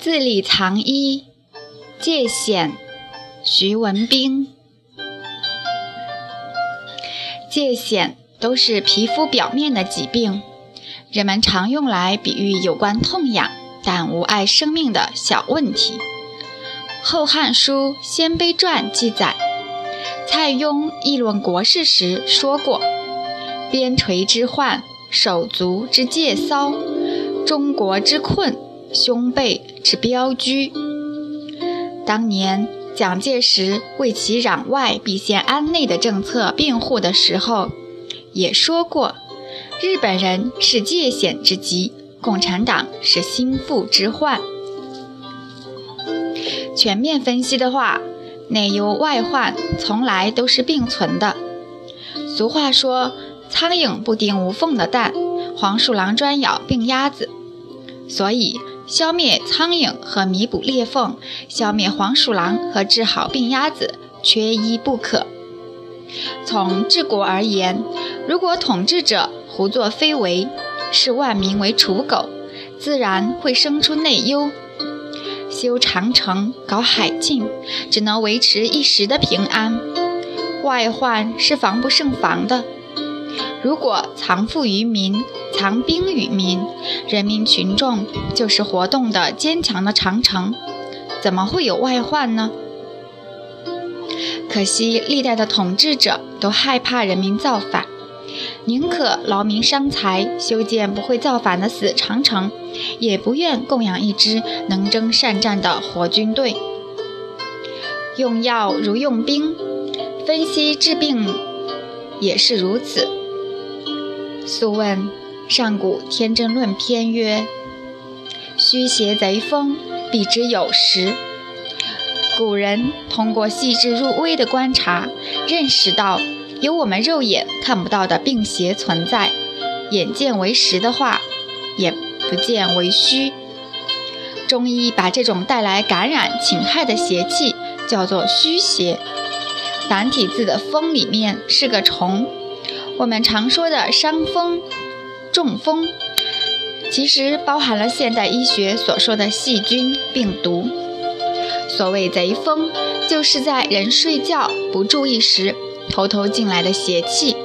字里藏一，界限，徐文兵。界癣都是皮肤表面的疾病，人们常用来比喻有关痛痒但无碍生命的小问题。《后汉书·鲜卑传》记载，蔡邕议论国事时说过：“边陲之患，手足之疥瘙，中国之困，胸背之标居。”当年。蒋介石为其攘外必先安内的政策辩护的时候，也说过：“日本人是界险之极，共产党是心腹之患。”全面分析的话，内忧外患从来都是并存的。俗话说：“苍蝇不叮无缝的蛋，黄鼠狼专咬病鸭子。”所以。消灭苍蝇和弥补裂缝，消灭黄鼠狼和治好病鸭子，缺一不可。从治国而言，如果统治者胡作非为，视万民为刍狗，自然会生出内忧。修长城、搞海禁，只能维持一时的平安，外患是防不胜防的。如果藏富于民，藏兵于民，人民群众就是活动的坚强的长城，怎么会有外患呢？可惜历代的统治者都害怕人民造反，宁可劳民伤财修建不会造反的死长城，也不愿供养一支能征善战的活军队。用药如用兵，分析治病也是如此。素问。上古天真论篇曰：“虚邪贼风，必之有时。”古人通过细致入微的观察，认识到有我们肉眼看不到的病邪存在。眼见为实的话，眼不见为虚。中医把这种带来感染侵害的邪气叫做虚邪。繁体字的“风”里面是个虫，我们常说的伤风。中风其实包含了现代医学所说的细菌、病毒。所谓贼风，就是在人睡觉不注意时偷偷进来的邪气。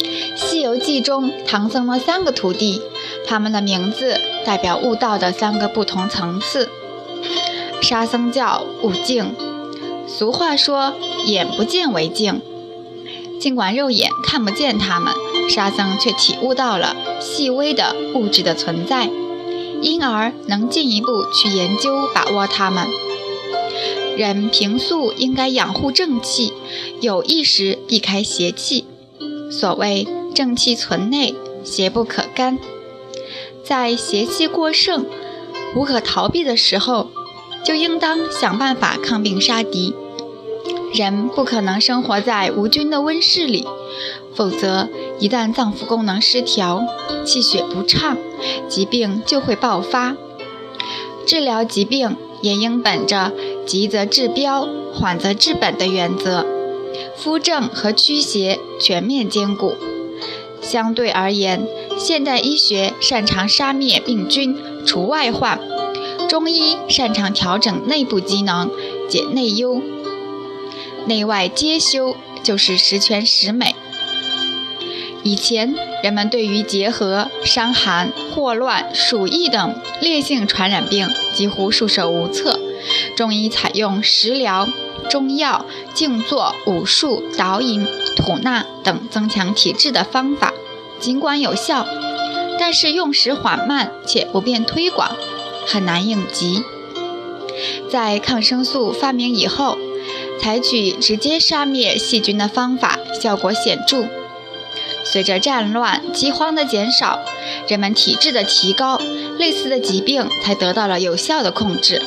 《西游记》中，唐僧的三个徒弟，他们的名字代表悟道的三个不同层次。沙僧叫悟净，俗话说“眼不见为净”，尽管肉眼看不见他们。沙僧却体悟到了细微的物质的存在，因而能进一步去研究把握它们。人平素应该养护正气，有意识避开邪气。所谓正气存内，邪不可干。在邪气过盛、无可逃避的时候，就应当想办法抗病杀敌。人不可能生活在无菌的温室里，否则一旦脏腑功能失调、气血不畅，疾病就会爆发。治疗疾病也应本着急则治标、缓则治本的原则，扶正和驱邪全面兼顾。相对而言，现代医学擅长杀灭病菌、除外患，中医擅长调整内部机能、解内忧。内外皆修，就是十全十美。以前人们对于结核、伤寒、霍乱、鼠疫等烈性传染病几乎束手无策，中医采用食疗、中药、静坐、武术、导引、吐纳等增强体质的方法，尽管有效，但是用时缓慢且不便推广，很难应急。在抗生素发明以后。采取直接杀灭细菌的方法效果显著。随着战乱、饥荒的减少，人们体质的提高，类似的疾病才得到了有效的控制。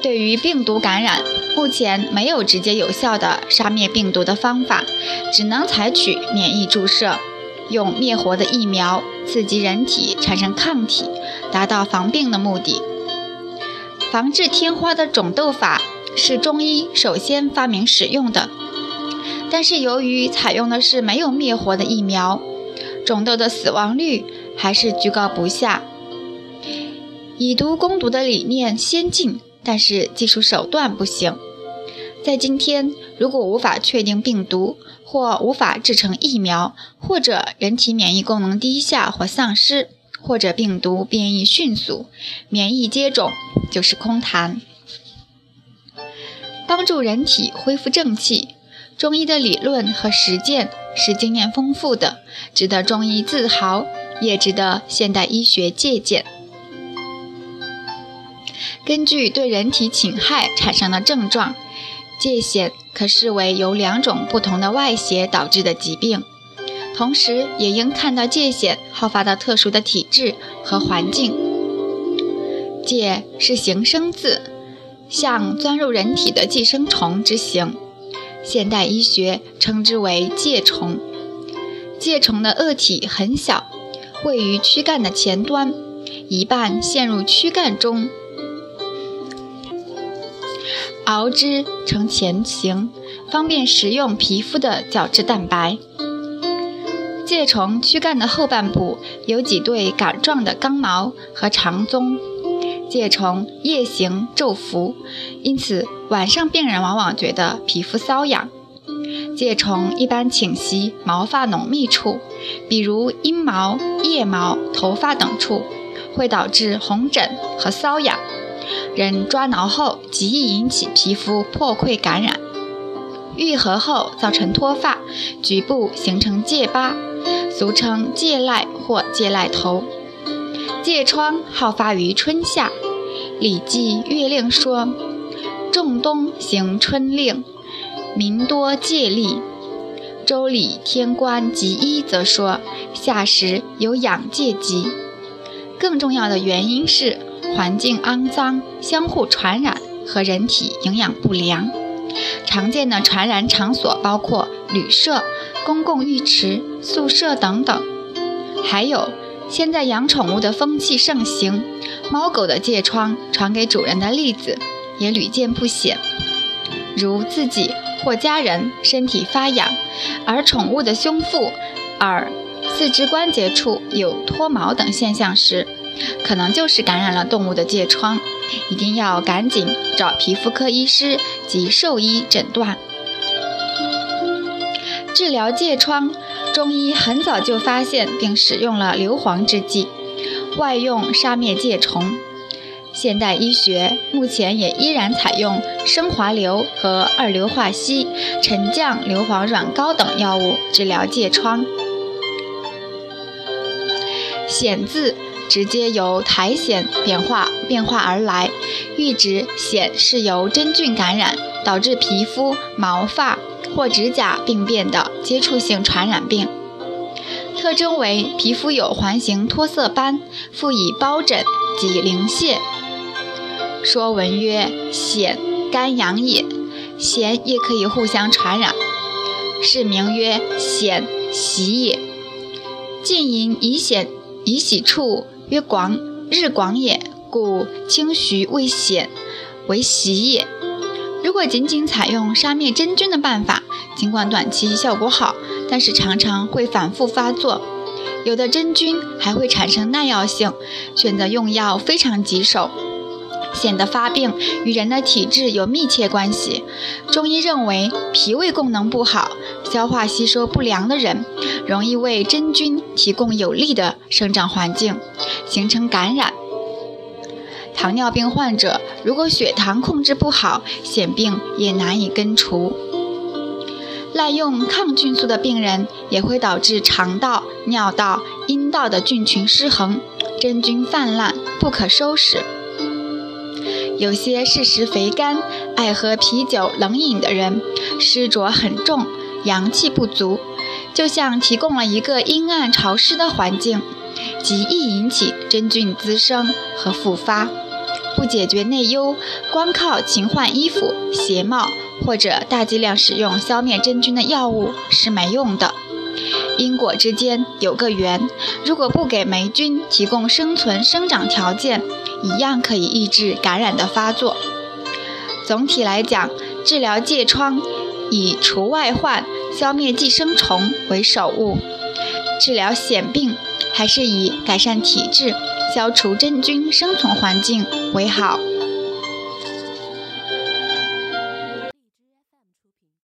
对于病毒感染，目前没有直接有效的杀灭病毒的方法，只能采取免疫注射，用灭活的疫苗刺激人体产生抗体，达到防病的目的。防治天花的种痘法。是中医首先发明使用的，但是由于采用的是没有灭活的疫苗，肿痘的死亡率还是居高不下。以毒攻毒的理念先进，但是技术手段不行。在今天，如果无法确定病毒，或无法制成疫苗，或者人体免疫功能低下或丧失，或者病毒变异迅速，免疫接种就是空谈。帮助人体恢复正气，中医的理论和实践是经验丰富的，值得中医自豪，也值得现代医学借鉴。根据对人体侵害产生的症状。疥癣可视为由两种不同的外邪导致的疾病，同时也应看到疥癣好发的特殊的体质和环境。疥是形声字，像钻入人体的寄生虫之形，现代医学称之为疥虫。疥虫的颚体很小，位于躯干的前端，一半陷入躯干中。熬之成前形，方便食用皮肤的角质蛋白。疥虫躯干的后半部有几对杆状的刚毛和长鬃。疥虫夜行昼伏，因此晚上病人往往觉得皮肤瘙痒。疥虫一般侵袭毛发浓密处，比如阴毛、腋毛、头发等处，会导致红疹和瘙痒。人抓挠后，极易引起皮肤破溃感染，愈合后造成脱发，局部形成疥疤，俗称疥癞或疥癞头。疥疮好发于春夏，《礼记·月令》说：“仲冬行春令，民多借痢。”《周礼·天官及医》则说：“夏时有养疥疾。”更重要的原因是。环境肮脏、相互传染和人体营养不良，常见的传染场所包括旅社、公共浴池、宿舍等等。还有，现在养宠物的风气盛行，猫狗的疥疮传给主人的例子也屡见不鲜。如自己或家人身体发痒，而宠物的胸腹、耳、四肢关节处有脱毛等现象时，可能就是感染了动物的疥疮，一定要赶紧找皮肤科医师及兽医诊断。治疗疥疮，中医很早就发现并使用了硫磺制剂，外用杀灭疥虫。现代医学目前也依然采用升华硫和二硫化硒、沉降硫磺软膏等药物治疗疥疮。癣字。直接由苔藓变化变化而来，喻指癣是由真菌感染导致皮肤、毛发或指甲病变的接触性传染病，特征为皮肤有环形脱色斑，附以包疹及鳞屑。说文曰：“癣，肝阳也。癣也可以互相传染，是名曰癣喜也。晋寅以癣以喜处。”曰广日广也，故清徐未显为喜也。如果仅仅采用杀灭真菌的办法，尽管短期效果好，但是常常会反复发作，有的真菌还会产生耐药性，选择用药非常棘手，显得发病与人的体质有密切关系。中医认为，脾胃功能不好、消化吸收不良的人，容易为真菌提供有利的生长环境。形成感染。糖尿病患者如果血糖控制不好，癣病也难以根除。滥用抗菌素的病人也会导致肠道、尿道、阴道的菌群失衡，真菌泛滥，不可收拾。有些嗜食肥甘、爱喝啤酒、冷饮的人，湿浊很重，阳气不足，就像提供了一个阴暗潮湿的环境。极易引起真菌滋生和复发，不解决内忧，光靠勤换衣服、鞋帽或者大剂量使用消灭真菌的药物是没用的。因果之间有个缘，如果不给霉菌提供生存生长条件，一样可以抑制感染的发作。总体来讲，治疗疥疮以除外患、消灭寄生虫为首务，治疗癣病。还是以改善体质、消除真菌生存环境为好。